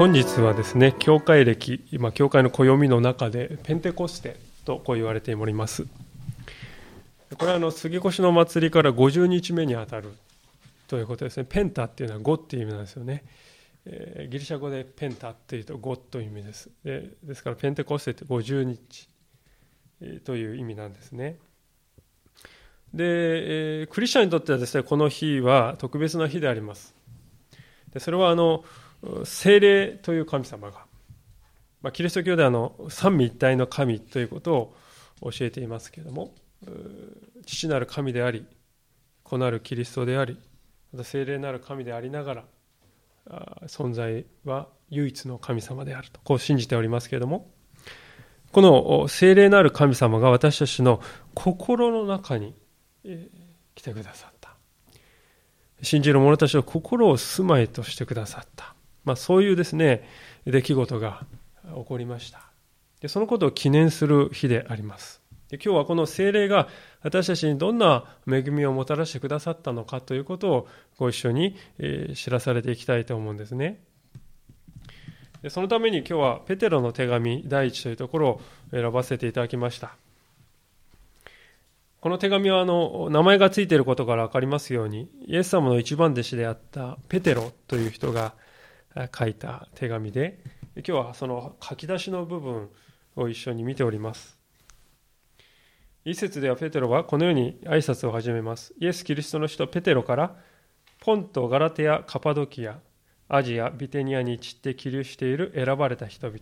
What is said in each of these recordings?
本日はですね教会歴今教会の暦の中でペンテコステとこう言われております。これはあの杉越の祭りから50日目にあたるということですね。ペンタっていうのは5っていう意味なんですよね、えー、ギリシャ語でペンタっていうと5という意味です。でですからペンテコステって50日という意味なんですね。で、えー、クリスチャンにとってはですねこの日は特別な日であります。でそれはあの精霊という神様が、まあ、キリスト教ではの三位一体の神ということを教えていますけれども父なる神であり子なるキリストでありま精霊なる神でありながら存在は唯一の神様であるとこう信じておりますけれどもこの精霊なる神様が私たちの心の中に来てくださった。信じる者たちの心を住まいとしてくださった。まあ、そういうですね出来事が起こりました。でそのことを記念する日であります。で今日はこの精霊が私たちにどんな恵みをもたらしてくださったのかということをご一緒に、え知らされていきたいと思うんですね。でそのために今日はペテロの手紙第一というところを選ばせていただきました。この手紙はあの名前がついていることから分かりますようにイエス様の一番弟子であったペテロという人が書いた手紙で今日はその書き出しの部分を一緒に見ております。一節ではペテロはこのように挨拶を始めます。イエス・キリストの人ペテロからポント、ガラテア、カパドキア、アジア、ビテニアに散って起立している選ばれた人々。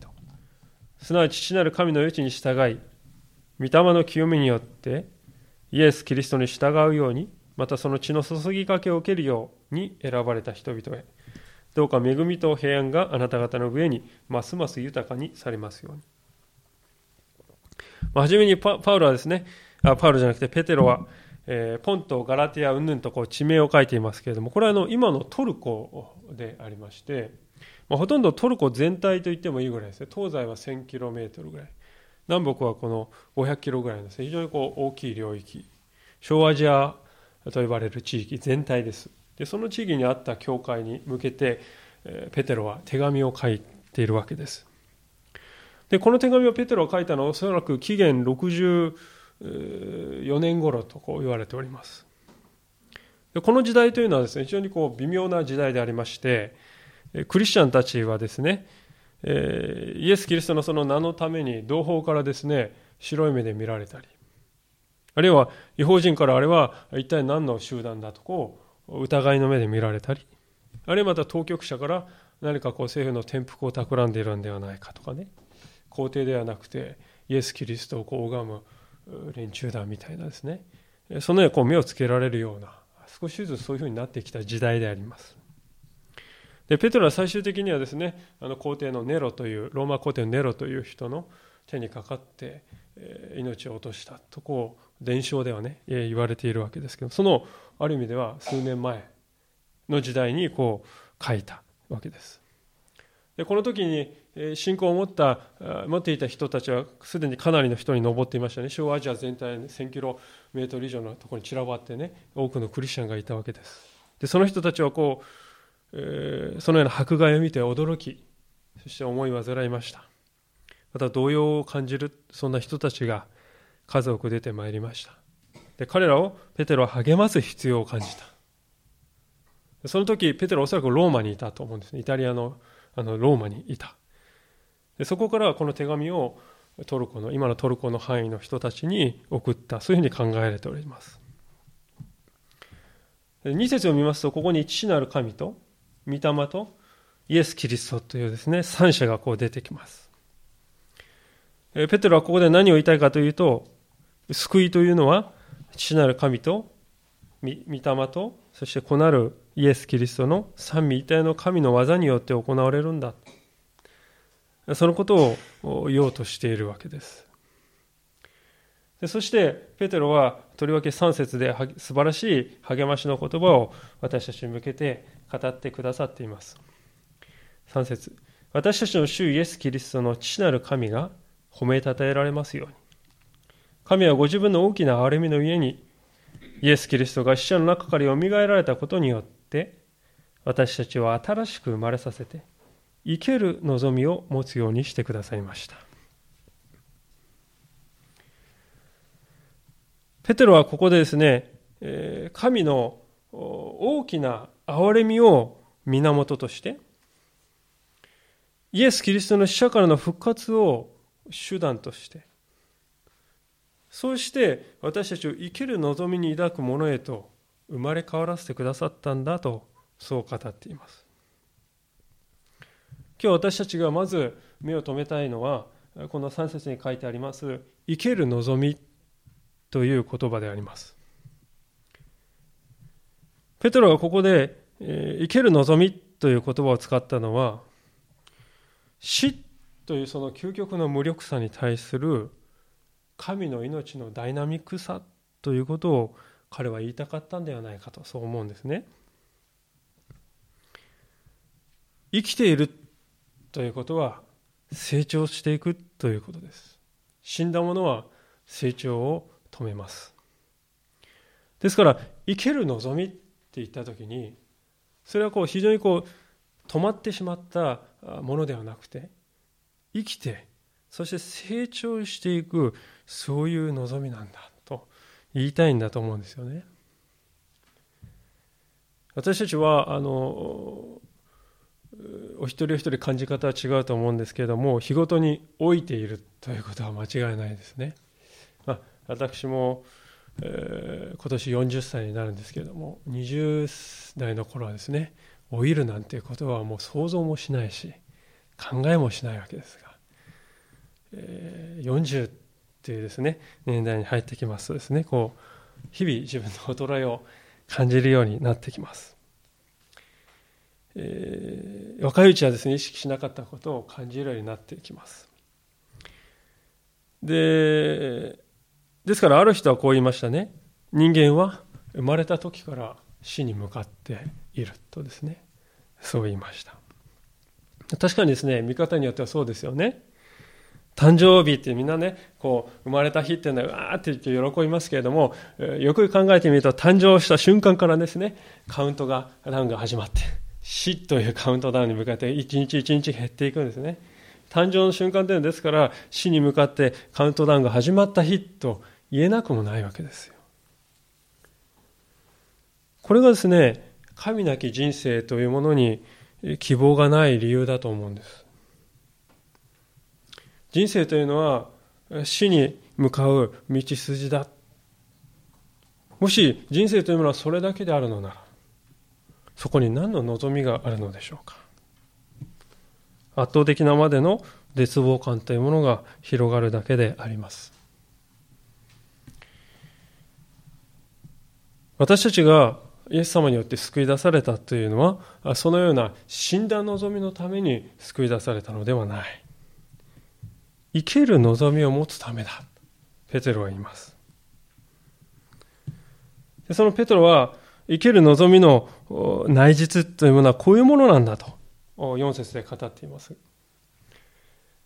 すなわち父なる神の余地に従い御霊の清めによってイエス・キリストに従うようにまたその血の注ぎかけを受けるように選ばれた人々へ。どうか恵みと平安があなた方の上にますます豊かにされますように。まあ、初めにパウロはですね、あパウロじゃなくてペテロは、えー、ポンとガラティア、うんぬんとこう地名を書いていますけれども、これはあの今のトルコでありまして、まあ、ほとんどトルコ全体と言ってもいいぐらいですね、東西は 1000km ぐらい、南北はこの 500km ぐらいですね、非常にこう大きい領域、小アジアと呼ばれる地域全体です。でその地域にあった教会に向けてペテロは手紙を書いているわけです。でこの手紙をペテロが書いたのはおそらく紀元64年頃とこう言われております。でこの時代というのはですね非常にこう微妙な時代でありましてクリスチャンたちはですねイエス・キリストのその名のために同胞からですね白い目で見られたりあるいは違法人からあれは一体何の集団だとこう疑いの目で見られたりあるいはまた当局者から何かこう政府の転覆を企んでいるんではないかとかね皇帝ではなくてイエス・キリストをこう拝む連中だみたいなですね。そのようにこう目をつけられるような少しずつそういうふうになってきた時代であります。でペトロは最終的にはですねあの皇帝のネロというローマ皇帝のネロという人の手にかかって命を落としたとこう伝承ではね言われているわけですけどそのある意味では数年前の時代にこう書いたわけです。でこの時に信仰を持った持っていた人たちはすでにかなりの人に上っていましたね。小アジア全体1000キロメートル以上のところに散らばってね多くのクリスチャンがいたわけです。でその人たちはこう、えー、そのような迫害を見て驚きそして思い煩いました。また動揺を感じるそんな人たちが数多く出てまいりました。で彼らをペテロは励ます必要を感じた。その時ペテロはおそらくローマにいたと思うんですね。イタリアのあのローマにいた。でそこからはこの手紙をトルコの今のトルコの範囲の人たちに送った。そういうふうに考えられております。2節を見ますとここに父なる神と御霊とイエス・キリストというですね三者がこう出てきます。ペテロはここで何を言いたいかというと救いというのは父なる神と御霊とそして子なるイエス・キリストの三位一体の神の技によって行われるんだ。そのことを言おうとしているわけです。でそしてペテロはとりわけ3節で素晴らしい励ましの言葉を私たちに向けて語ってくださっています。3節。私たちの主イエス・キリストの父なる神が褒めたたえられますように。神はご自分の大きな憐れみの家にイエス・キリストが死者の中からよみがえられたことによって私たちは新しく生まれさせて生ける望みを持つようにしてくださいました。ペテロはここでですね、神の大きな憐れみを源として、イエス・キリストの死者からの復活を手段として、そうして私たちを生きる望みに抱くものへと生まれ変わらせてくださったんだとそう語っています。今日私たちがまず目を留めたいのはこの3節に書いてあります生ける望みという言葉であります。ペトロがここで、生ける望みという言葉を使ったのは死というその究極の無力さに対する神の命のダイナミックさということを彼は言いたかったんではないかとそう思うんですね。生きているということは成長していくということです。死んだ者は成長を止めます。ですから生ける望みって言った時にそれはこう非常にこう止まってしまったものではなくて生きてそして成長していくそういう望みなんだと言いたいんだと思うんですよね。私たちはあのお一人お一人感じ方は違うと思うんですけれども日ごとに老いているということは間違いないですね。まあ、私も、えー、今年40歳になるんですけれども20代の頃はですね老いるなんていうことはもう想像もしないし考えもしないわけですが、えー、40っていうですね年代に入ってきますとですねこう日々自分の衰えを感じるようになってきます。えー、若いうちはですね意識しなかったことを感じるようになってきます。でですからある人はこう言いましたね人間は生まれた時から死に向かっているとですねそう言いました確かにですね見方によってはそうですよね誕生日ってみんなねこう生まれた日っていうのはわーって言って喜びますけれどもよく考えてみると誕生した瞬間からですねカウントがダウンが始まって死というカウントダウンに向かって一日一日減っていくんですね。誕生の瞬間というのはですから死に向かってカウントダウンが始まった日と言えなくもないわけですよ。これがですね神なき人生というものに希望がない理由だと思うんです。人生というのは死に向かう道筋だ。もし人生というものはそれだけであるのならそこに何の望みがあるのでしょうか？圧倒的なまでの絶望感というものが広がるだけであります。私たちがイエス様によって救い出されたというのはそのような死んだ望みのために救い出されたのではない。生ける望みを持つためだ。ペテロは言います。でそのペテロは生ける望みの内実というものはこういうものなんだと。4節で語っています。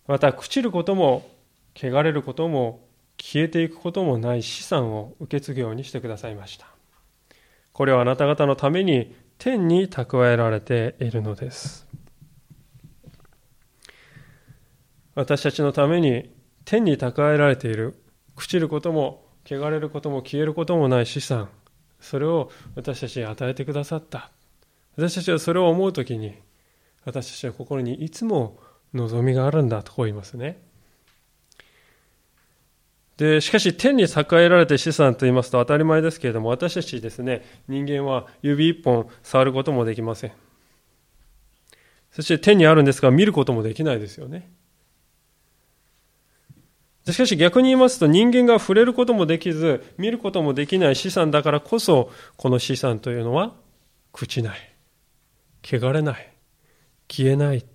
また朽ちることも汚れることも消えていくこともない資産を受け継ぐようにしてくださいました。これはあなた方のために天に蓄えられているのです。私たちのために天に蓄えられている。朽ちることも汚れることも消えることもない資産。それを私たちに与えてくださった。私たちはそれを思う時に私たちの心にいつも望みがあるんだ。とこう言いますね。でしかし天に栄えられて資産と言いますと当たり前ですけれども私たちですね人間は指一本触ることもできません。そして天にあるんですが見ることもできないですよね。しかし逆に言いますと人間が触れることもできず見ることもできない資産だからこそこの資産というのは朽ちない。汚れない。消えない。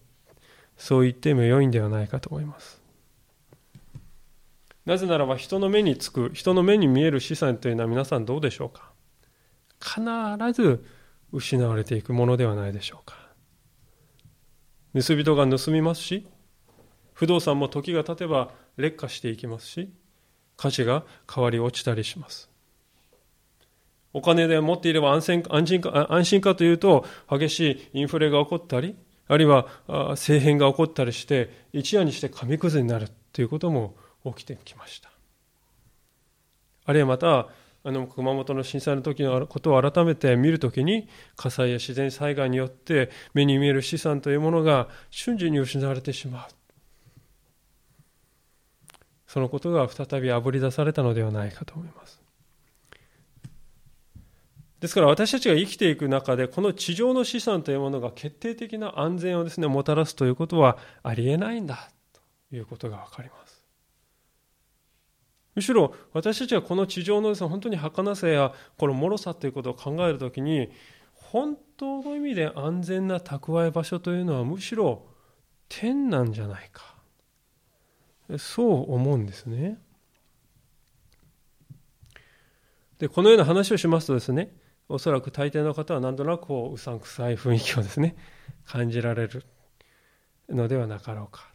そう言っても良いんではないかと思います。なぜならば人の目につく人の目に見える資産というのは皆さんどうでしょうか？必ず失われていくものではないでしょうか？盗人が盗みますし不動産も時が経てば劣化していきますし価値が変わり落ちたりします。お金で持っていれば安心安心か安心かというと激しいインフレが起こったりあるいは政変が起こったりして一夜にして紙くずになるということも起きてきました。あるいはまたあの熊本の震災の時のことを改めて見るときに火災や自然災害によって目に見える資産というものが瞬時に失われてしまう。そのことが再びあぶり出されたのではないかと思います。ですから私たちが生きていく中でこの地上の資産というものが決定的な安全をですねもたらすということはありえないんだということが分かります。むしろ私たちはこの地上のです、ね、本当に儚さやこの脆さということを考えるときに本当の意味で安全な蓄え場所というのはむしろ天なんじゃないか。そう思うんですね。でこのような話をしますとですねおそらく大抵の方は何となくこううさんくさい雰囲気をですね感じられるのではなかろうか。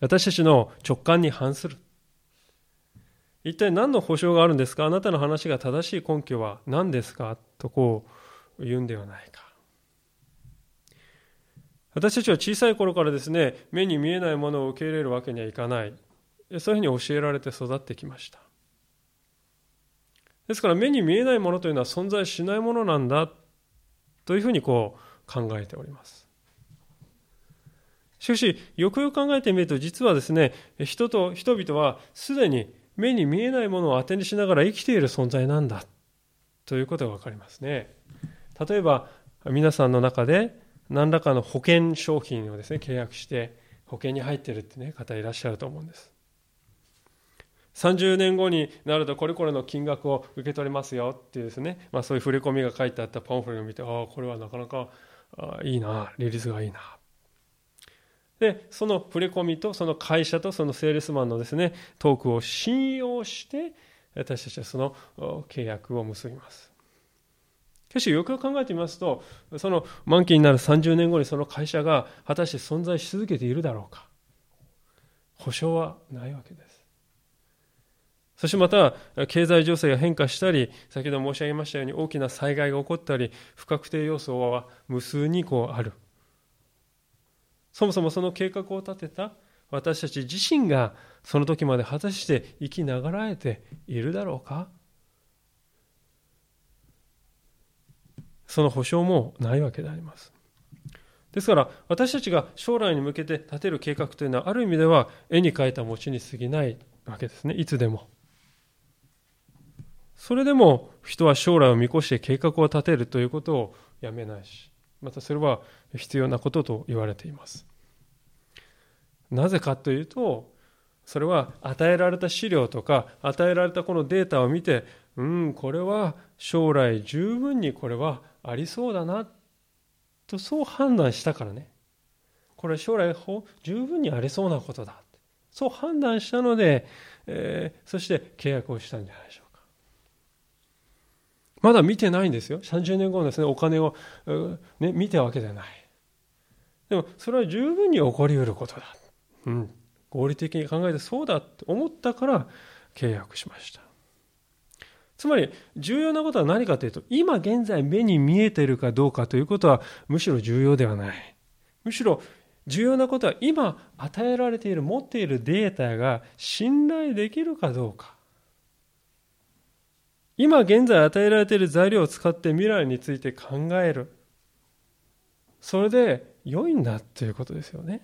私たちの直感に反する。一体何の保証があるんですか？あなたの話が正しい根拠は何ですか？とこう言うんではないか。私たちは小さい頃からですね目に見えないものを受け入れるわけにはいかないそういうふうに教えられて育ってきましたですから目に見えないものというのは存在しないものなんだというふうにこう考えております。しかし、よくよく考えてみると、実はですね、人と人々はすでに目に見えないものを当てにしながら生きている存在なんだということが分かりますね。例えば、皆さんの中で何らかの保険商品をですね、契約して保険に入ってるってね、方いらっしゃると思うんです。30年後になるとこれこれの金額を受け取りますよっていうですね、まあ、そういう振り込みが書いてあったパンフレットを見てああこれはなかなかいいなリリースがいいなでその振り込みとその会社とそのセールスマンのですねトークを信用して私たちはその契約を結びますしかしよく考えてみますとその満期になる30年後にその会社が果たして存在し続けているだろうか。保証はないわけです。そしてまた、経済情勢が変化したり、先ほど申し上げましたように大きな災害が起こったり、不確定要素は無数にこうある。そもそもその計画を立てた私たち自身がその時まで果たして生きながらえているだろうか。その保証もないわけであります。ですから私たちが将来に向けて立てる計画というのはある意味では絵に描いた餅に過ぎないわけですねいつでも。それでも人は将来を見越して計画を立てるということをやめないし、またそれは必要なことと言われています。なぜかというと、それは与えられた資料とか与えられたこのデータを見て、うん、これは将来十分にこれはありそうだなとそう判断したからね。これ将来十分にありそうなことだ。そう判断したので、えー、そして契約をしたんじゃないでしょうか。まだ見てないんですよ。30年後のですね、お金を、ね、見たわけじゃない。でも、それは十分に起こりうることだ。うん。合理的に考えてそうだって思ったから契約しました。つまり、重要なことは何かというと、今現在目に見えているかどうかということは、むしろ重要ではない。むしろ、重要なことは今与えられている持っているデータが信頼できるかどうか今現在与えられている材料を使って未来について考える。それで良いんだということですよね。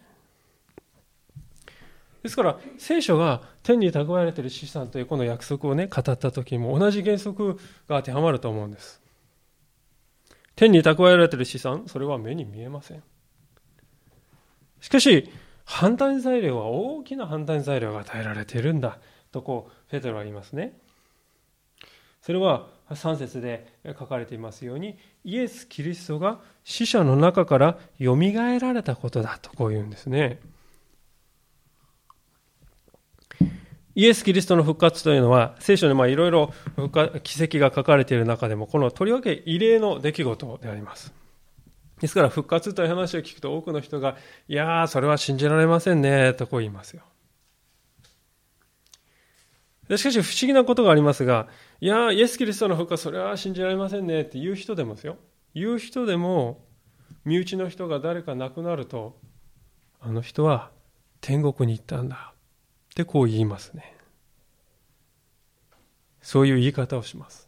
ですから聖書が天に蓄えられている資産というこの約束をね語った時も同じ原則が当てはまると思うんです。天に蓄えられている資産それは目に見えません。しかし反対材料は大きな反対材料が与えられているんだとこうペテロは言いますね。それは3節で書かれていますようにイエス・キリストが死者の中からよみがえられたことだとこう言うんですね。イエス・キリストの復活というのは聖書にいろいろ奇跡が書かれている中でもこのとりわけ異例の出来事であります。ですから復活という話を聞くと多くの人がいやーそれは信じられませんねとこう言いますよ。しかし不思議なことがありますが、いや、イエス・キリストの復活、それは信じられませんねって言う人でもですよ。言う人でも、身内の人が誰か亡くなるとあの人は天国に行ったんだってこう言いますね。そういう言い方をします。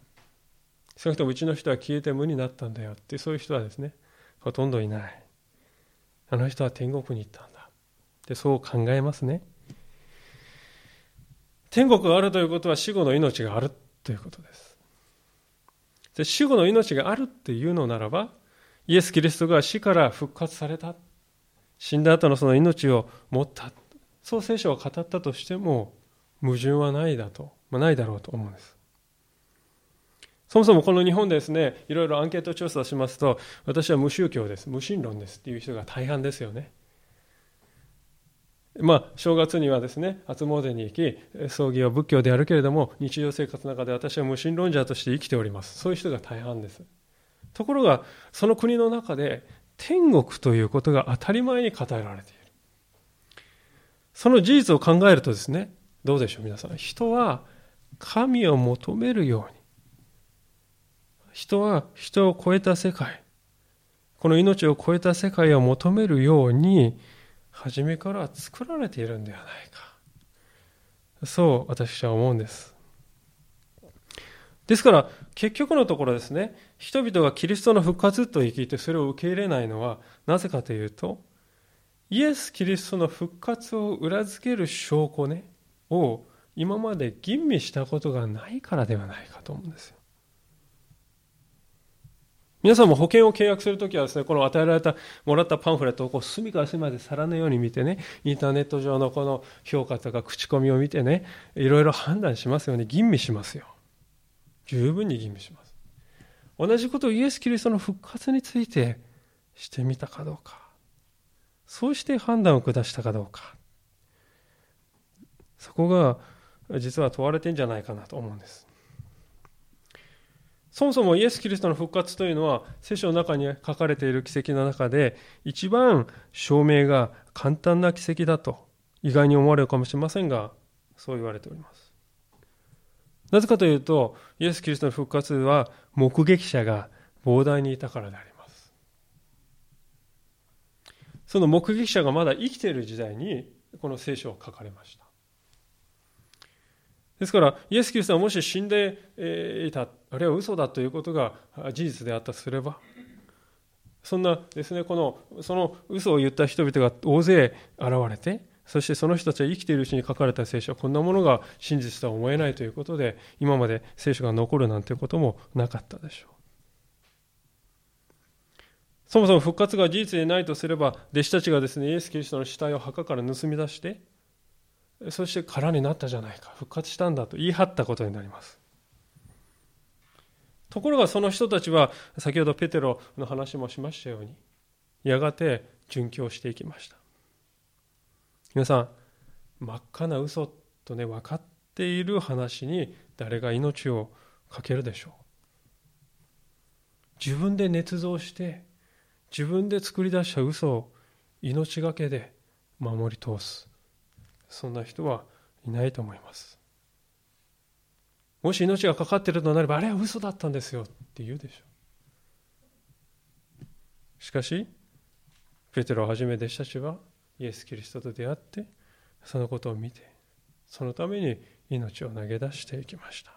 少なくともうちの人は消えて無になったんだよって。そういう人はですねほとんどいない。あの人は天国に行ったんだ。ってそう考えますね。天国があるということは死後の命があるということです。で死後の命があるっていうのならばイエス・キリストが死から復活された。死んだ後のその命を持った。そう聖書は語ったとしても矛盾はないだと、まあ、ないだろうと思うんです。そもそもこの日本ですねいろいろアンケート調査しますと私は無宗教です無神論ですっていう人が大半ですよね。まあ、正月にはですね初詣に行き葬儀は仏教であるけれども日常生活の中で私は無神論者として生きております。そういう人が大半です。ところがその国の中で天国ということが当たり前に語られている。その事実を考えるとですねどうでしょう皆さん。人は神を求めるように。人は人を超えた世界この命を超えた世界を求めるように初めから作られているんではないか。そう私は思うんです。ですから結局のところですね人々がキリストの復活と聞いてそれを受け入れないのはなぜかというとイエス・キリストの復活を裏付ける証拠ねを今まで吟味したことがないからではないかと思うんですよ皆さんも保険を契約するときはですね、この与えられた、もらったパンフレットをこう隅から隅まで皿のように見てね、インターネット上のこの評価とか口コミを見てね、いろいろ判断しますよね。吟味しますよ。十分に吟味します。同じことをイエス・キリストの復活についてしてみたかどうか。そうして判断を下したかどうか。そこが実は問われてんじゃないかなと思うんです。そもそもイエス・キリストの復活というのは聖書の中に書かれている奇跡の中で一番証明が簡単な奇跡だと意外に思われるかもしれませんがそう言われておりますなぜかというとイエス・キリストの復活は目撃者が膨大にいたからでありますその目撃者がまだ生きている時代にこの聖書を書かれましたですから、イエス・キリストはもし死んでいた、あるいは嘘だということが事実であったとすれば、そんなですね、この、その嘘を言った人々が大勢現れて、そしてその人たちは生きているうちに書かれた聖書はこんなものが真実とは思えないということで、今まで聖書が残るなんてこともなかったでしょう。そもそも復活が事実でないとすれば、弟子たちがですね、イエス・キリストの死体を墓から盗み出して、そして空になったじゃないか復活したんだと言い張ったことになります。ところがその人たちは先ほどペテロの話もしましたようにやがて殉教していきました。皆さん真っ赤な嘘とね分かっている話に誰が命をかけるでしょう？自分で捏造して自分で作り出した嘘を命がけで守り通す。そんな人はいないと思います。もし命がかかっているとなればあれは嘘だったんですよって言うでしょ。うしかしペテロをはじめ弟子たちはイエス・キリストと出会ってそのことを見てそのために命を投げ出していきました。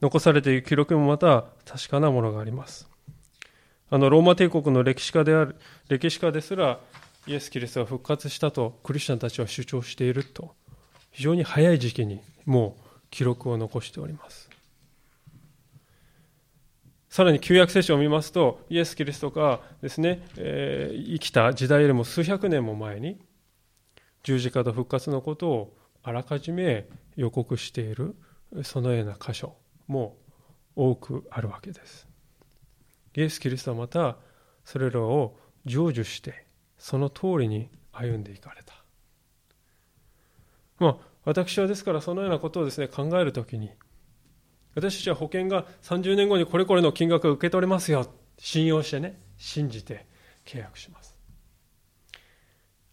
残されている記録もまた確かなものがあります。あのローマ帝国の歴史家である歴史家ですらイエス・キリストが復活したとクリスチャンたちは主張していると非常に早い時期にもう記録を残しております。さらに旧約聖書を見ますとイエス・キリストがですね、えー、生きた時代よりも数百年も前に十字架と復活のことをあらかじめ予告しているそのような箇所も多くあるわけです。イエス・キリストはまたそれらを成就してその通りに歩んでいかれた。まあ、私はですからそのようなことをですね考えるときに私たちは保険が30年後にこれこれの金額を受け取れますよ信用してね信じて契約します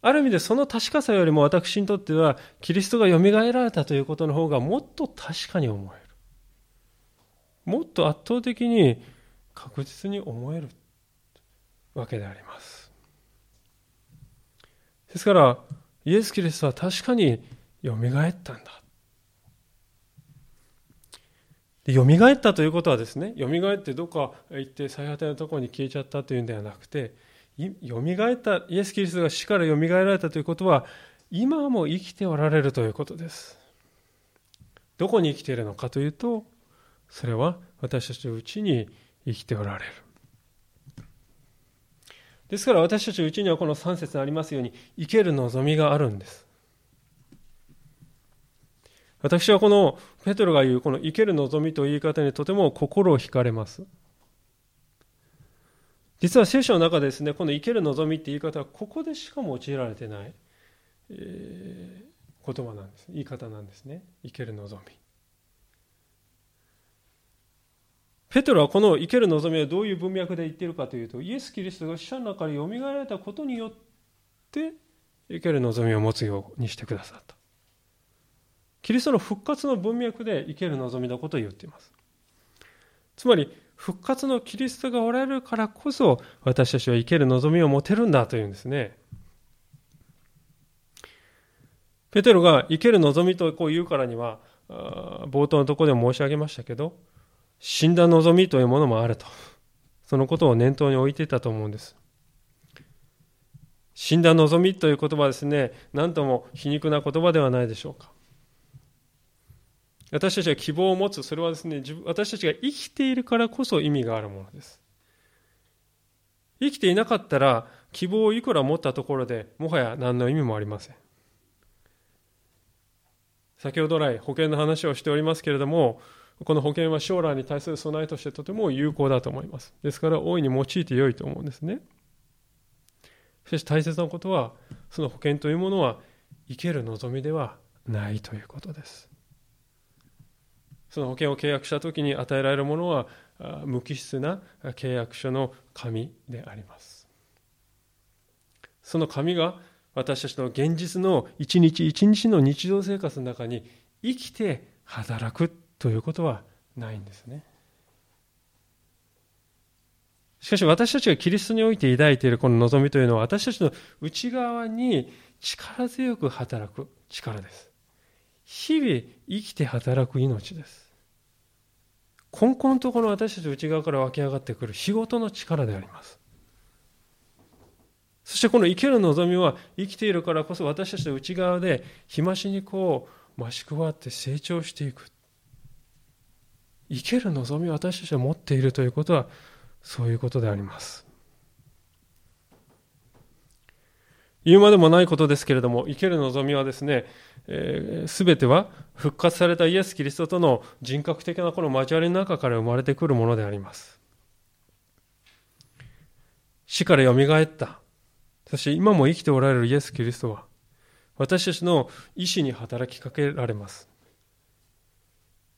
ある意味でその確かさよりも私にとってはキリストがよみがえられたということの方がもっと確かに思えるもっと圧倒的に確実に思えるわけであります。ですから、イエス・キリストは確かによみがえったんだ。よみがえったということはですね、よみがえってどっか行って最果てのところに消えちゃったというんではなくて、よみがえった、イエス・キリストが死からよみがえられたということは、今も生きておられるということです。どこに生きているのかというと、それは私たちのうちに生きておられる。ですから私たちうちにはこの3節にありますように、生ける望みがあるんです。私はこのペトロが言うこの生ける望みという言い方にとても心を惹かれます。実は聖書の中でですね、この生ける望みって言い方はここでしか用いられてない、えー、言葉なんです。言い方なんですね。生ける望み。ペトロはこの生ける望みはどういう文脈で言っているかというと、イエス・キリストが死者の中からよみがえられたことによって、生ける望みを持つようにしてくださった。キリストの復活の文脈で生ける望みのことを言っています。つまり、復活のキリストがおられるからこそ、私たちは生ける望みを持てるんだというんですね。ペテロが生ける望みとこう言うからには、冒頭のところでも申し上げましたけど、死んだ望みというものもあると。そのことを念頭に置いていたと思うんです。死んだ望みという言葉はですね、何とも皮肉な言葉ではないでしょうか。私たちが希望を持つ、それはですね、私たちが生きているからこそ意味があるものです。生きていなかったら、希望をいくら持ったところでもはや何の意味もありません。先ほど来保険の話をしておりますけれども、この保険は将来に対する備えとしてとても有効だと思います。ですから大いに用いて良いと思うんですね。しかし大切なことは、その保険というものは生ける望みではないということです。その保険を契約した時に与えられるものは無機質な契約書の紙であります。その紙が私たちの現実の一日一日の日常生活の中に生きて働くということはないんですね。しかし私たちがキリストにおいて抱いているこの望みというのは私たちの内側に力強く働く力です。日々生きて働く命です。根本のところ私たち内側から湧き上がってくる仕事の力であります。そしてこの生ける望みは生きているからこそ私たちの内側で日増しにこう増し加わって成長していく。生ける望みを私たちは持っているということはそういうことであります。言うまでもないことですけれども、生ける望みはですね、えー、べ、ては復活されたイエス・キリストとの人格的なこの交わりの中から生まれてくるものであります。死からよみがえった。そして今も生きておられるイエス・キリストは、私たちの意志に働きかけられます。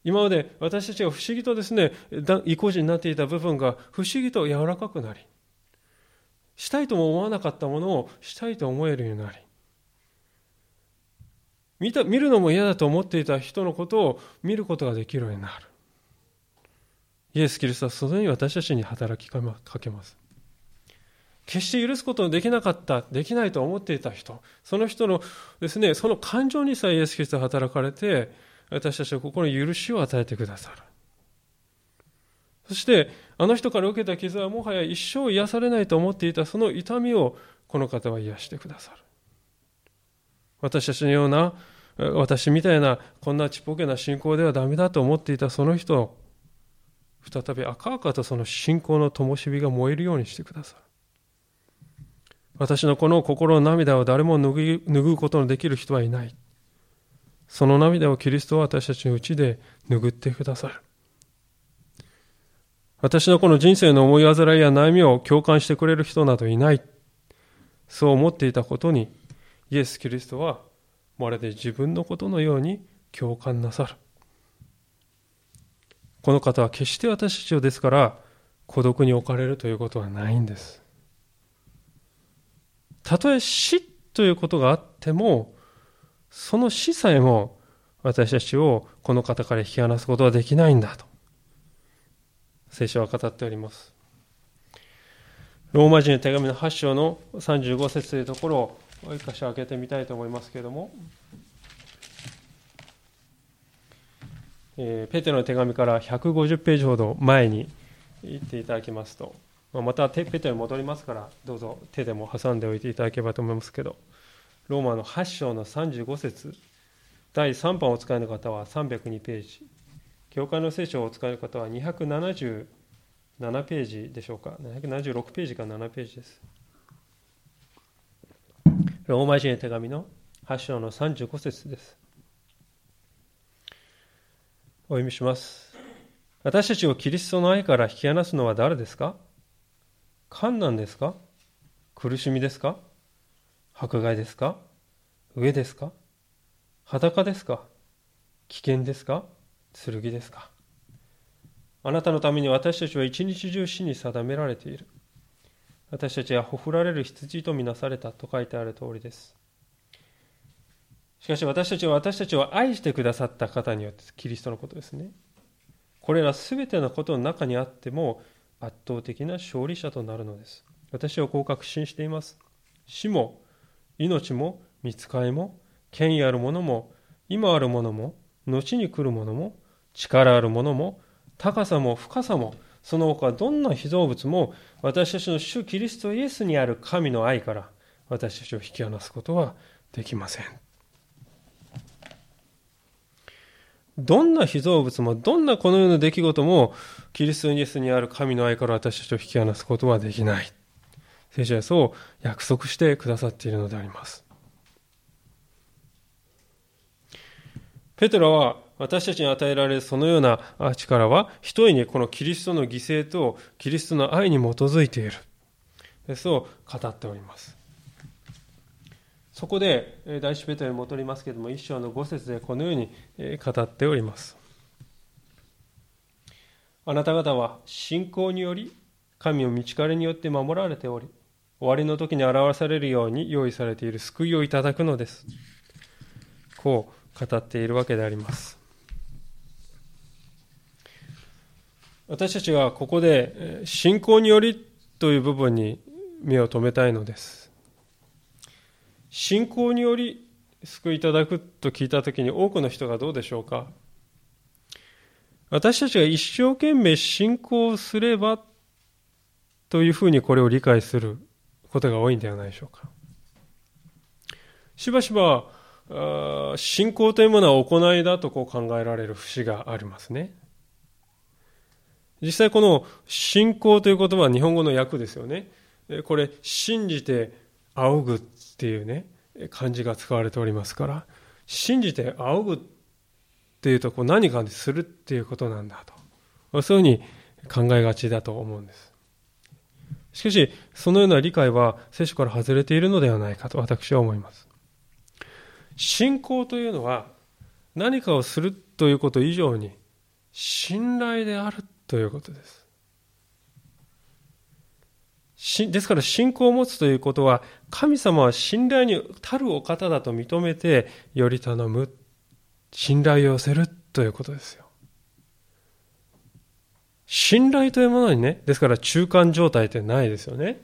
今まで私たちが不思議とですね、意固地になっていた部分が不思議と柔らかくなり、したいとも思わなかったものをしたいと思えるようになり、見た見るのも嫌だと思っていた人のことを見ることができるようになる。イエス・キリストはそのように私たちに働きかけます。決して許すことのできなかった、できないと思っていた人、その人のですね、その感情にさえイエス・キリストは働かれて、私たちは心に許しを与えてくださる。そして、あの人から受けた傷はもはや一生癒されないと思っていたその痛みをこの方は癒してくださる。私たちのような、私みたいな、こんなちっぽけな信仰ではダメだと思っていたその人を、再び赤々とその信仰の灯火が燃えるようにしてくださる。私のこの心の涙を誰も拭うことのできる人はいない。その涙をキリストは私たちのうちで拭ってくださる。私のこの人生の思い煩いや悩みを共感してくれる人などいない。そう思っていたことに、イエス・キリストはまるで自分のことのように共感なさる。この方は決して私たちをですから孤独に置かれるということはないんです。たとえ死ということがあっても、その死さえも私たちをこの方から引き離すことはできないんだと。聖書は語っております。ローマ人の手紙の8章の35節というところを一箇所開けてみたいと思いますけれども、えー、ペテロの手紙から150ページほど前に行っていただきますと、またペテロに戻りますからどうぞ手でも挟んでおいていただければと思いますけど。ローマの8章の35節。第3版をお使いの方は302ページ。教会の聖書をお使いの方は277ページでしょうか。776ページか7ページです。ローマ人の手紙の8章の35節です。お読みします。私たちをキリストの愛から引き離すのは誰ですか？困難ですか？苦しみですか？迫害ですか？上ですか？裸ですか？危険ですか？剣ですか？あなたのために私たちは一日中死に定められている。私たちはほふられる羊とみなされたと書いてある通りです。しかし私たちは私たちを愛してくださった方によって、キリストのことですね。これらすべてのことの中にあっても圧倒的な勝利者となるのです。私はこう確信しています。死も命も見つかりも権威あるものも今あるものも後に来るものも力あるものも高さも深さもその他どんな被造物も私たちの主キリストイエスにある神の愛から私たちを引き離すことはできません。どんな被造物もどんなこのような出来事もキリストイエスにある神の愛から私たちを引き離すことはできない。聖書はそう約束してくださっているのであります。ペテロは私たちに与えられるそのような力は、一重にこのキリストの犠牲とキリストの愛に基づいている。そう語っております。そこで、第一ペテロに戻りますけれども、一章の五節でこのように語っております。あなた方は信仰により、神を道からによって守られており、終わりの時に表されるように用意されている救いをいただくのです。こう語っているわけであります。私たちはここで信仰によりという部分に目を留めたいのです。信仰により救いいただくと聞いたときに多くの人がどうでしょうか私たちが一生懸命信仰すればというふうにこれを理解することが多いんではないでしょうか。しばしば信仰というものは行いだとこう考えられる節がありますね。実際この信仰という言葉は日本語の訳ですよね。これ、信じて仰ぐっていうね、漢字が使われておりますから、信じて仰ぐっていうとこう何かにするっていうことなんだと。そういうふうに考えがちだと思うんです。しかし、そのような理解は聖書から外れているのではないかと私は思います。信仰というのは何かをするということ以上に信頼であるということです。ですから信仰を持つということは神様は信頼に足るお方だと認めてより頼む信頼を寄せるということですよ。信頼というものにね、ですから中間状態ってないですよね。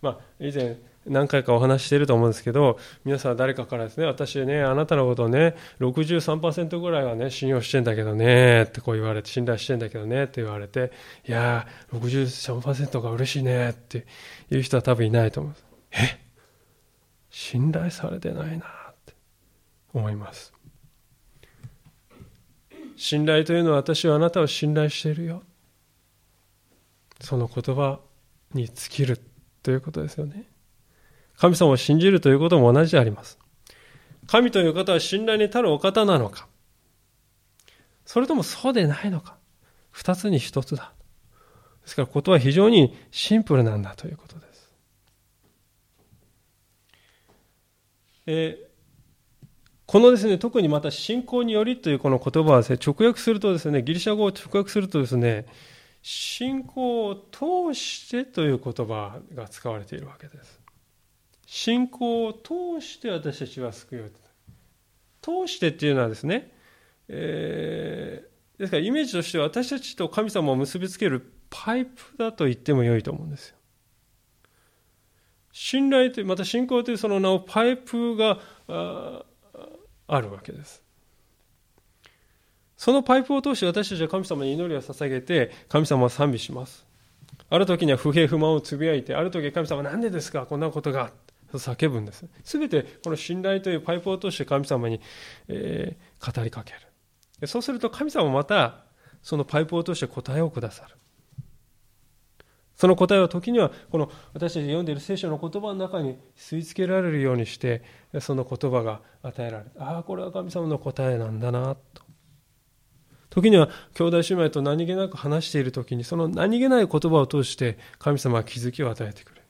まあ以前何回かお話していると思うんですけど、皆さん誰かからですね、私ね、あなたのことをね、63%ぐらいはね、信用してんだけどね、ってこう言われて、信頼してんだけどね、って言われて、いやー、63%が嬉しいね、っていう人は多分いないと思うんです。え？信頼されてないな、って思います。信頼というのは私はあなたを信頼しているよ。その言葉に尽きるということですよね。神様を信じるということも同じであります。神という方は信頼に足るお方なのかそれともそうでないのか二つに一つだ。ですからことは非常にシンプルなんだということです。えー、このですね、特にまた信仰によりというこの言葉はですね、直訳するとですね、ギリシャ語を直訳するとですね、信仰を通してという言葉が使われているわけです。信仰を通して私たちは救いを通してっていうのはですね、えー、ですからイメージとしては私たちと神様を結びつけるパイプだと言っても良いと思うんですよ。信頼という、また信仰というその名をパイプがあるわけです。そのパイプを通して私たちは神様に祈りを捧げて、神様を賛美します。ある時には不平不満をつぶやいて、ある時は神様なんでですか？こんなことが。叫ぶんです。すべてこの信頼というパイプを通して神様に、えー、語りかける。そうすると神様またそのパイプを通して答えをくださる。その答えは時にはこの私たちが読んでいる聖書の言葉の中に吸い付けられるようにしてその言葉が与えられるああこれは神様の答えなんだなと時には兄弟姉妹と何気なく話している時にその何気ない言葉を通して神様は気づきを与えてくる。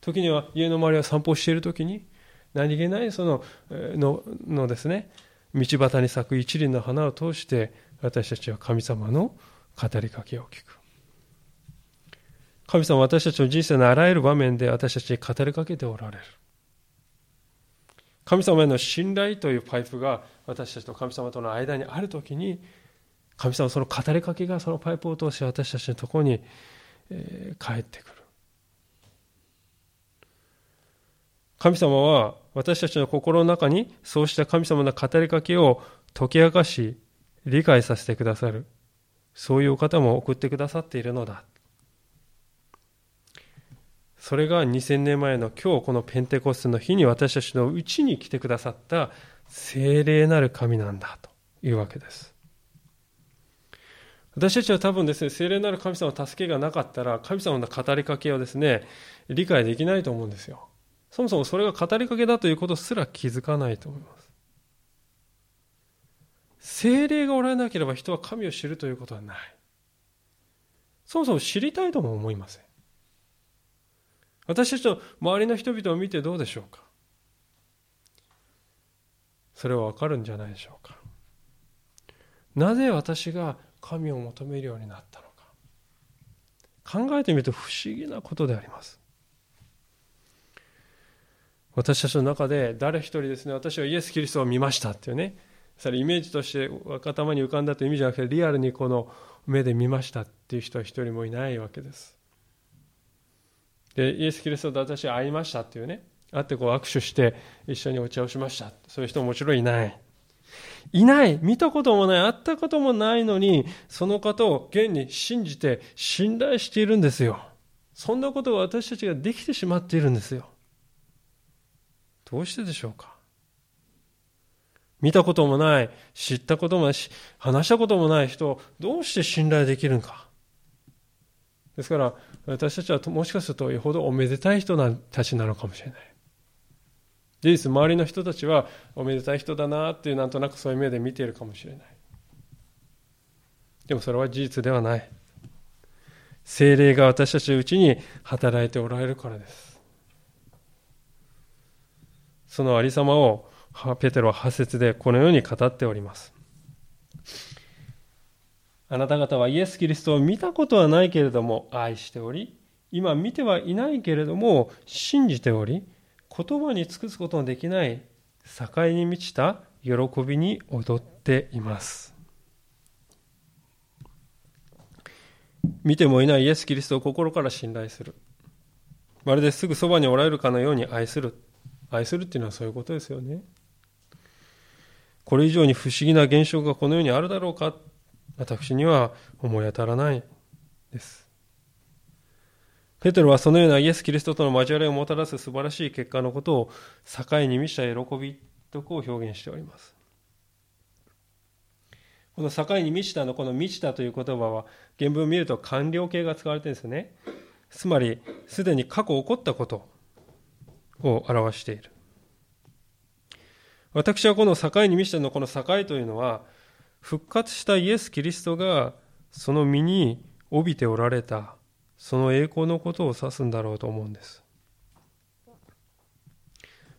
時には家の周りを散歩している時に何気ないそのののですね道端に咲く一輪の花を通して私たちは神様の語りかけを聞く。神様は私たちの人生のあらゆる場面で私たちに語りかけておられる。神様への信頼というパイプが私たちと神様との間にある時に神様その語りかけがそのパイプを通して私たちのところに、えー、帰ってくる。神様は私たちの心の中にそうした神様の語りかけを解き明かし理解させてくださる。そういうお方も送ってくださっているのだ。それが2000年前の今日このペンテコステの日に私たちのうちに来てくださった精霊なる神なんだというわけです私たちは多分ですね精霊なる神様の助けがなかったら神様の語りかけをですね理解できないと思うんですよそもそもそれが語りかけだということすら気づかないと思います。精霊がおられなければ人は神を知るということはない。そもそも知りたいとも思いません。私たちの周りの人々を見てどうでしょうか？それはわかるんじゃないでしょうか？なぜ私が神を求めるようになったのか？考えてみると不思議なことであります。私たちの中で誰一人ですね、私はイエス・キリストを見ましたっていうね、それイメージとして頭に浮かんだという意味じゃなくて、リアルにこの目で見ましたっていう人は一人もいないわけです。で、イエス・キリストと私は会いましたっていうね、会ってこう握手して一緒にお茶をしました。そういう人ももちろんいない。いない。見たこともない。会ったこともないのに、その方を現に信じて信頼しているんですよ。そんなことが私たちができてしまっているんですよ。どうしてでしょうか見たこともない、知ったこともないし、話したこともない人をどうして信頼できるのか。ですから、私たちはもしかするとよほどおめでたい人たちなのかもしれない。事実、周りの人たちはおめでたい人だなっていうなんとなくそういう目で見ているかもしれない。でもそれは事実ではない。精霊が私たちのうちに働いておられるからです。そのありさまをペテロは破説でこのように語っております。あなた方はイエス・キリストを見たことはないけれども愛しており、今見てはいないけれども信じており、言葉に尽くすことのできない境に満ちた喜びに踊っています。見てもいないイエス・キリストを心から信頼する。まるですぐそばにおられるかのように愛する。愛するっていうのはそういうことですよね。これ以上に不思議な現象がこの世にあるだろうか私には思い当たらないです。ペテロはそのようなイエス・キリストとの交わりをもたらす素晴らしい結果のことを境に満ちた喜びとこう表現しております。この境に満ちたのこの満ちたという言葉は原文を見ると完了形が使われてるんですよね。つまりすでに過去起こったことを表している。私はこの境に見せてのこの境というのは、復活したイエス・キリストがその身に帯びておられた、その栄光のことを指すんだろうと思うんです。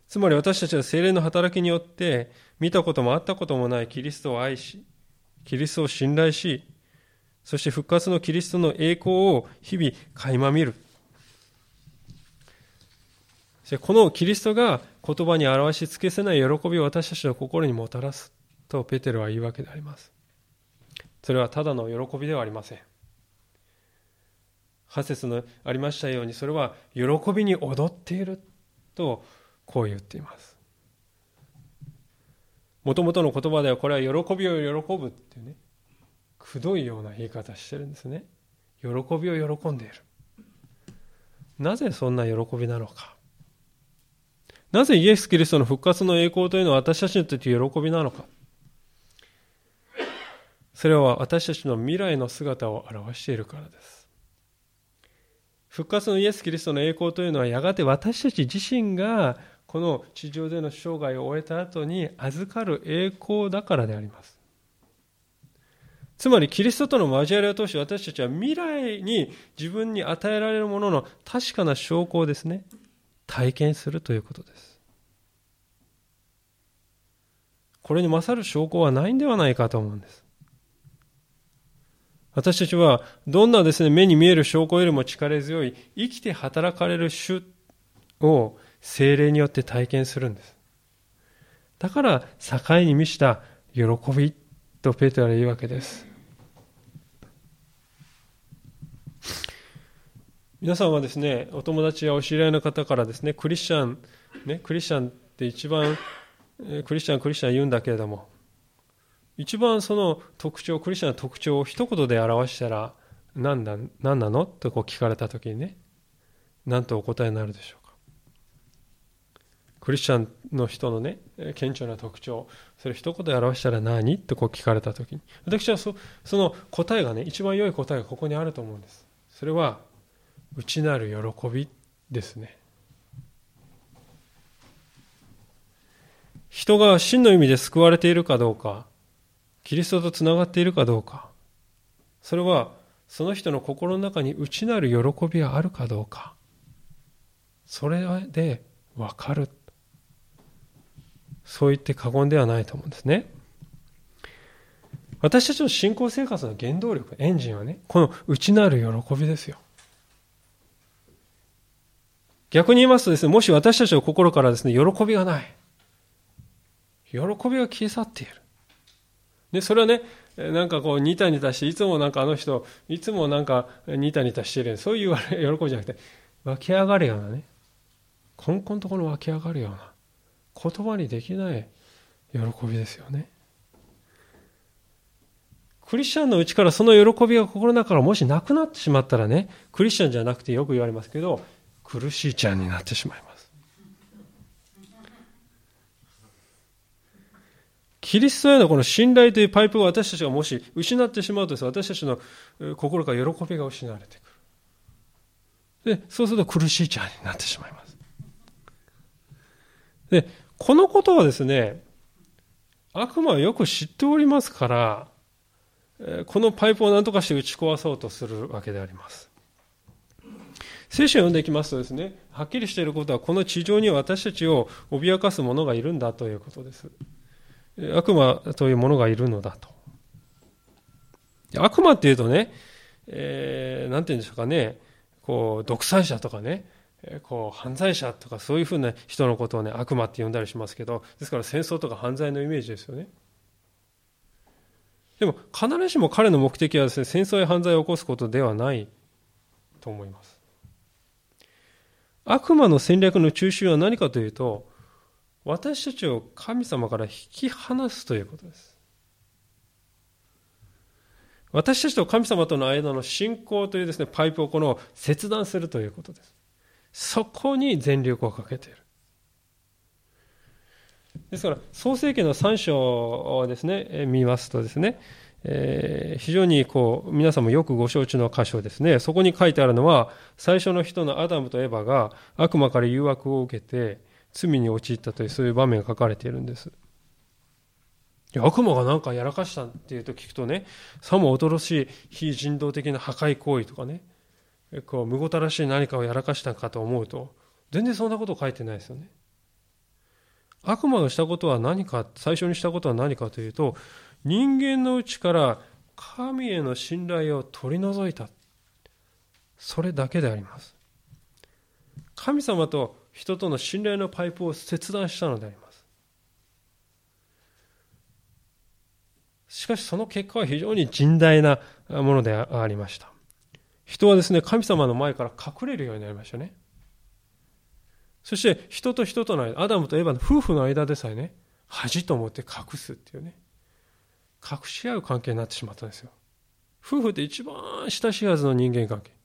つまり私たちは精霊の働きによって見たこともあったこともないキリストを愛し、キリストを信頼し、そして復活のキリストの栄光を日々垣間見る。このキリストが言葉に表し尽けせない喜びを私たちの心にもたらすとペテロは言うわけであります。それはただの喜びではありません。8節のありましたようにそれは喜びに踊っているとこう言っています。もともとの言葉ではこれは喜びを喜ぶっていうねくどいような言い方してるんですね。喜びを喜んでいる。なぜそんな喜びなのか。なぜイエス・キリストの復活の栄光というのは私たちにとって喜びなのか。それは私たちの未来の姿を表しているからです。復活のイエス・キリストの栄光というのはやがて私たち自身がこの地上での生涯を終えた後に預かる栄光だからであります。つまりキリストとの交わりを通して私たちは未来に自分に与えられるものの確かな証拠をですね体験するということです。これに勝る証拠はないんではないかと思うんです。私たちはどんなですね、目に見える証拠よりも力強い生きて働かれる主を精霊によって体験するんです。だから境に満ちた喜びとペテロは言うわけです。皆さんはですね、お友達やお知り合いの方からですね、クリスチャン、ね、クリスチャンって一番、クリスチャン、クリスチャン言うんだけれども、一番その特徴、クリスチャンの特徴を一言で表したら何だ、何なの？とこう聞かれたときにね、何とお答えになるでしょうか。クリスチャンの人のね、顕著な特徴、それ一言で表したら何？とこう聞かれたときに、私はそその答えがね、一番良い答えがここにあると思うんです。それは、内なる喜びですね。人が真の意味で救われているかどうか、キリストとつながっているかどうか、それはその人の心の中に内なる喜びがあるかどうか、それでわかる。そう言って過言ではないと思うんですね。私たちの信仰生活の原動力、エンジンはね、この内なる喜びですよ。逆に言いますとですね、もし私たちの心からですね、喜びがない。喜びが消え去っている。で、それはね、なんかこう、ニタニタして、いつもなんかあの人、いつもなんかニタニタしてるそういう喜びじゃなくて、湧き上がるようなね、こんこんところ湧き上がるような、言葉にできない喜びですよね。クリスチャンのうちからその喜びが心の中からもしなくなってしまったらね、クリスチャンじゃなくてよく言われますけど、苦しいちゃんになってしまいます。キリストへのこの信頼というパイプを私たちがもし失ってしまうと私たちの心から喜びが失われてくる。で、そうすると苦しいチャーになってしまいます。で、このことはですね、悪魔はよく知っておりますから、このパイプを何とかして打ち壊そうとするわけであります。聖書を読んでいきますとですね、はっきりしていることは、この地上に私たちを脅かす者がいるんだということです。悪魔というものがいるのだと。悪魔っていうとね、えー、なんて言うんでしょうかね、こう、独裁者とかね、こう、犯罪者とかそういうふうな人のことをね、悪魔って呼んだりしますけど、ですから戦争とか犯罪のイメージですよね。でも、必ずしも彼の目的はですね、戦争や犯罪を起こすことではないと思います。悪魔の戦略の中心は何かというと、私たちを神様から引き離すということです。私たちと神様との間の信仰というですね、パイプをこの切断するということです。そこに全力をかけている。ですから、創世記の3章をですね、見ますとですね、えー、非常にこう、皆さんもよくご承知の箇所ですね。そこに書いてあるのは、最初の人のアダムとエバが悪魔から誘惑を受けて、罪に陥ったというそういう場面が書かれているんです。悪魔が何かやらかしたっていうと聞くとね、さも恐ろしい非人道的な破壊行為とかね、こう、むごたらしい何かをやらかしたかと思うと、全然そんなこと書いてないですよね。悪魔がしたことは何か、最初にしたことは何かというと、人間のうちから神への信頼を取り除いた。それだけであります。神様と人との信頼のパイプを切断したのであります。しかしその結果は非常に甚大なものでありました。人はですね、神様の前から隠れるようになりましたね。そして人と人との間、アダムとエヴァの夫婦の間でさえね、恥と思って隠すっていうね、隠し合う関係になってしまったんですよ。夫婦って一番親しいはずの人間関係。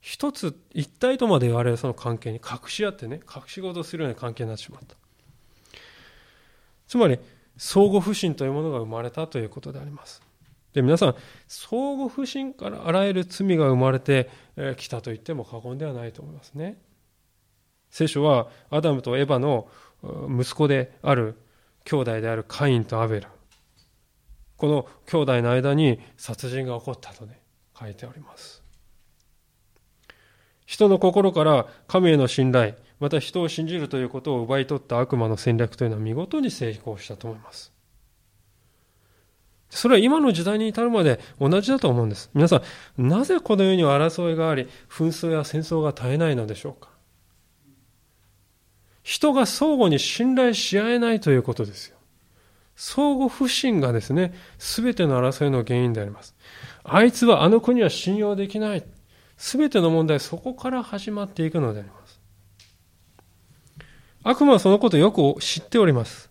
一つ一体とまで言われるその関係に隠し合ってね、隠し事をするような関係になってしまった。つまり、相互不信というものが生まれたということであります。で、皆さん、相互不信からあらゆる罪が生まれてきたと言っても過言ではないと思いますね。聖書はアダムとエバの息子である兄弟であるカインとアベルこの兄弟の間に殺人が起こったとね書いております人の心から神への信頼また人を信じるということを奪い取った悪魔の戦略というのは見事に成功したと思いますそれは今の時代に至るまで同じだと思うんです皆さんなぜこの世に争いがあり紛争や戦争が絶えないのでしょうか人が相互に信頼し合えないということですよ。相互不信がですね、すべての争いの原因であります。あいつはあの国は信用できない。すべての問題そこから始まっていくのであります。悪魔はそのことをよく知っております。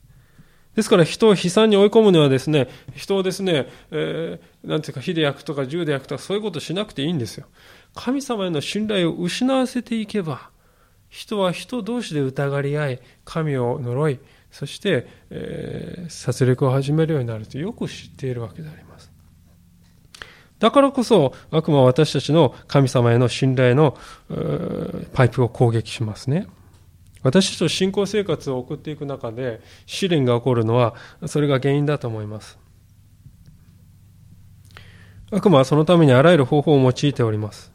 ですから人を悲惨に追い込むにはですね、人をですね、えー、なんていうか火で焼くとか銃で焼くとかそういうことしなくていいんですよ。神様への信頼を失わせていけば、人は人同士で疑り合い、神を呪い、そして、えー、殺戮を始めるようになるとよく知っているわけであります。だからこそ悪魔は私たちの神様への信頼のパイプを攻撃しますね。私たちと信仰生活を送っていく中で試練が起こるのはそれが原因だと思います。悪魔はそのためにあらゆる方法を用いております。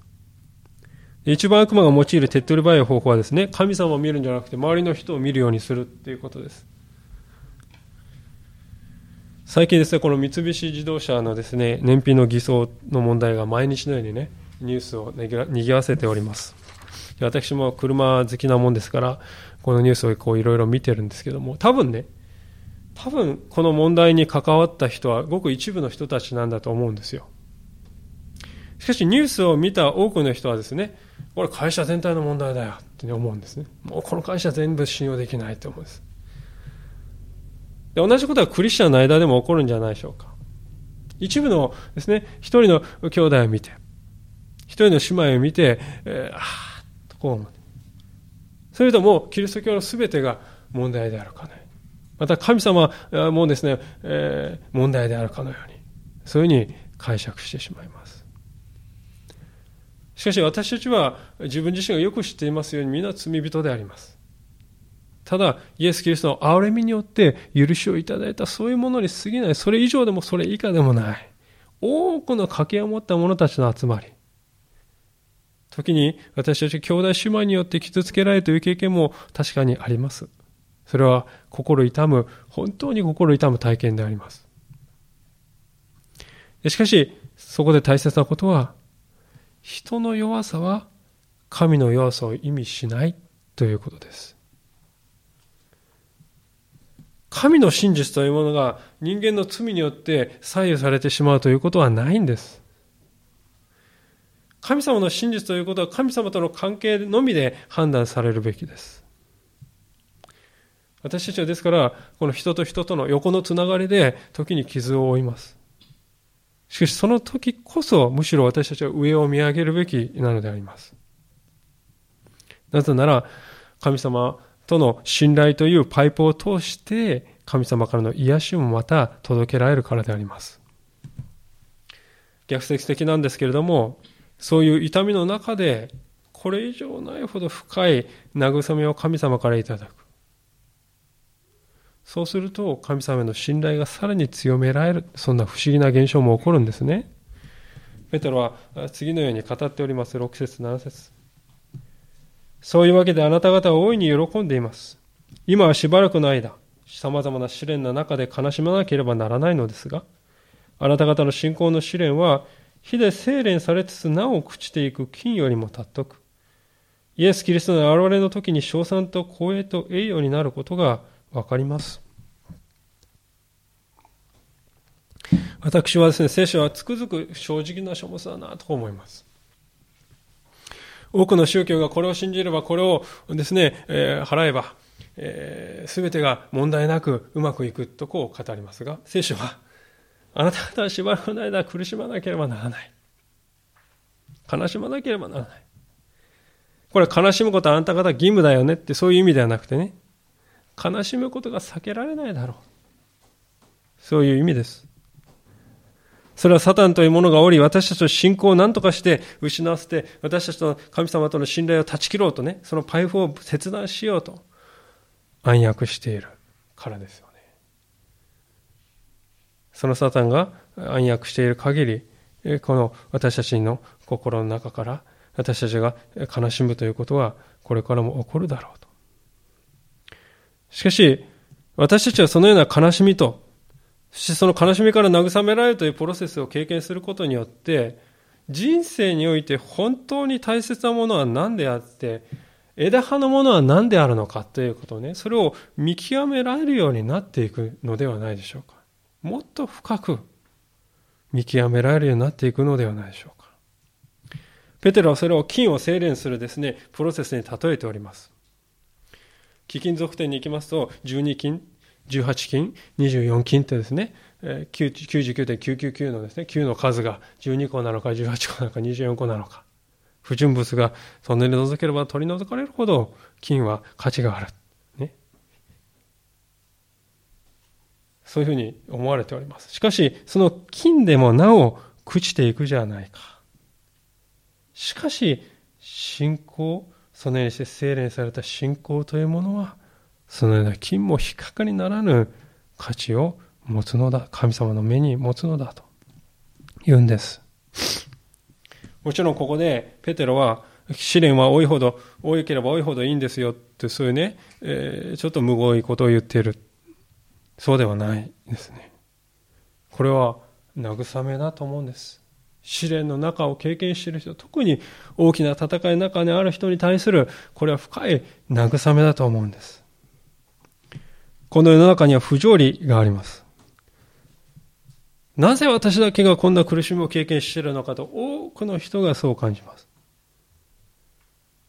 一番悪魔が用いる手っ取り早い方法はですね、神様を見るんじゃなくて周りの人を見るようにするっていうことです。最近ですね、この三菱自動車のですね、燃費の偽装の問題が毎日のようにね、ニュースをにぎわせております。私も車好きなもんですから、このニュースをこういろいろ見てるんですけども、多分ね、多分この問題に関わった人はごく一部の人たちなんだと思うんですよ。しかしニュースを見た多くの人はですね、これ会社全体の問題だよって思うんですね。もうこの会社全部信用できないと思うんです。で同じことはクリスチャンの間でも起こるんじゃないでしょうか。一部のですね、一人の兄弟を見て、一人の姉妹を見て、えー、ああ、とこう思う。それとも、キリスト教の全てが問題であるかのように。また神様もですね、えー、問題であるかのように。そういうふうに解釈してしまいます。しかし私たちは自分自身がよく知っていますように皆罪人であります。ただ、イエス・キリストの憐れみによって許しをいただいたそういうものに過ぎない、それ以上でもそれ以下でもない、多くの賭けを持った者たちの集まり。時に私たち兄弟姉妹によって傷つけられるという経験も確かにあります。それは心痛む、本当に心痛む体験であります。しかし、そこで大切なことは、人の弱さは神の弱さを意味しないということです。神の真実というものが人間の罪によって左右されてしまうということはないんです。神様の真実ということは神様との関係のみで判断されるべきです。私たちはですから、この人と人との横のつながりで時に傷を負います。しかしその時こそむしろ私たちは上を見上げるべきなのであります。なぜなら神様との信頼というパイプを通して神様からの癒しもまた届けられるからであります。逆説的なんですけれどもそういう痛みの中でこれ以上ないほど深い慰めを神様からいただく。そうすると神様への信頼がさらに強められるそんな不思議な現象も起こるんですねペトロは次のように語っております6節7節そういうわけであなた方は大いに喜んでいます今はしばらくの間さまざまな試練の中で悲しまなければならないのですがあなた方の信仰の試練は火で精錬されつつなお朽ちていく金よりも尊くイエス・キリストの現れの時に称賛と光栄と栄誉になることがわかります。私はですね、聖書はつくづく正直な書物だなと思います。多くの宗教がこれを信じれば、これをですね、えー、払えば、えー、全てが問題なくうまくいくとこう語りますが、聖書は、あなた方はしばらくの間苦しまなければならない。悲しまなければならない。これ悲しむことはあなた方義務だよねってそういう意味ではなくてね、悲しむことが避けられないだろう。そういう意味です。それはサタンというものがおり、私たちの信仰を何とかして失わせて、私たちの神様との信頼を断ち切ろうとね、そのパイプを切断しようと暗躍しているからですよね。そのサタンが暗躍している限り、この私たちの心の中から私たちが悲しむということはこれからも起こるだろうと。しかし、私たちはそのような悲しみとそしてその悲しみから慰められるというプロセスを経験することによって、人生において本当に大切なものは何であって、枝葉のものは何であるのかということをね、それを見極められるようになっていくのではないでしょうか。もっと深く見極められるようになっていくのではないでしょうか。ペテロはそれを金を精錬するですね、プロセスに例えております。貴金属店に行きますと、12金、18金、24金ってですね、99.999のですね、9の数が12個なのか18個なのか24個なのか。不純物がそんなに除ければ取り除かれるほど金は価値がある。ね。そういうふうに思われております。しかし、その金でもなお朽ちていくじゃないか。しかし、信仰、そのようにして精錬された信仰というものは、そのような金も比較にならぬ価値を持つのだ。神様の目に持つのだと言うんです。もちろんここでペテロは試練は多いほど、多ければ多いほどいいんですよってそういうね、えー、ちょっとむごいことを言っている。そうではないですね。これは慰めだと思うんです。試練の中を経験している人、特に大きな戦いの中にある人に対する、これは深い慰めだと思うんです。この世の中には不条理があります。なぜ私だけがこんな苦しみを経験しているのかと多くの人がそう感じます。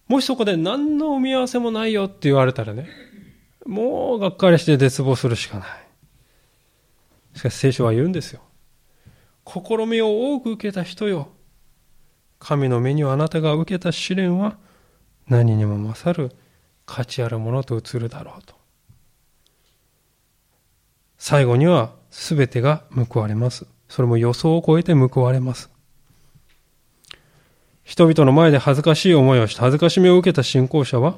もしそこで何の見合わせもないよって言われたらね、もうがっかりして絶望するしかない。しかし聖書は言うんですよ。試みを多く受けた人よ。神の目にはあなたが受けた試練は何にも勝る価値あるものと映るだろうと。最後には全てが報われます。それも予想を超えて報われます。人々の前で恥ずかしい思いをして恥ずかしみを受けた信仰者は、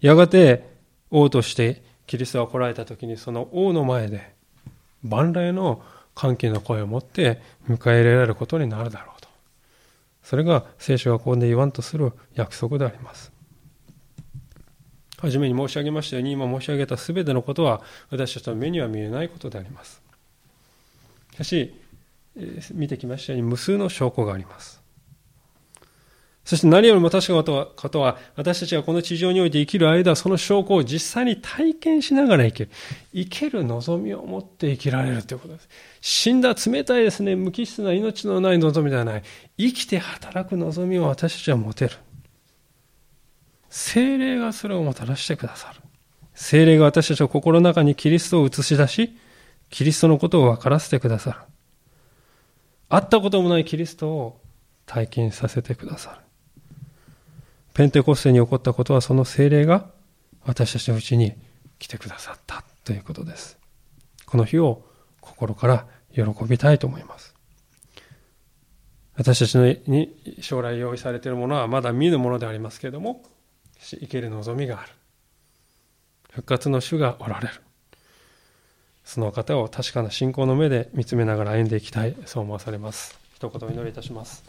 やがて王としてキリストが来られた時にその王の前で万来の歓喜の声を持って迎え入れられることになるだろうと。それが聖書がここで言わんとする約束であります。初めに申し上げましたように今申し上げた全てのことは私たちの目には見えないことでありますしかし見てきましたように無数の証拠がありますそして何よりも確かなことは、私たちがこの地上において生きる間、その証拠を実際に体験しながら生きる。生ける望みを持って生きられるということです。死んだ冷たいですね、無機質な命のない望みではない。生きて働く望みを私たちは持てる。精霊がそれをもたらしてくださる。精霊が私たちの心の中にキリストを映し出し、キリストのことを分からせてくださる。会ったこともないキリストを体験させてくださる。ペンテコステに起こったことはその精霊が私たちのうちに来てくださったということです。この日を心から喜びたいと思います。私たちに将来用意されているものはまだ見ぬものでありますけれども、生ける望みがある。復活の主がおられる。その方を確かな信仰の目で見つめながら歩んでいきたい。そう思わされます。一言お祈りいたします。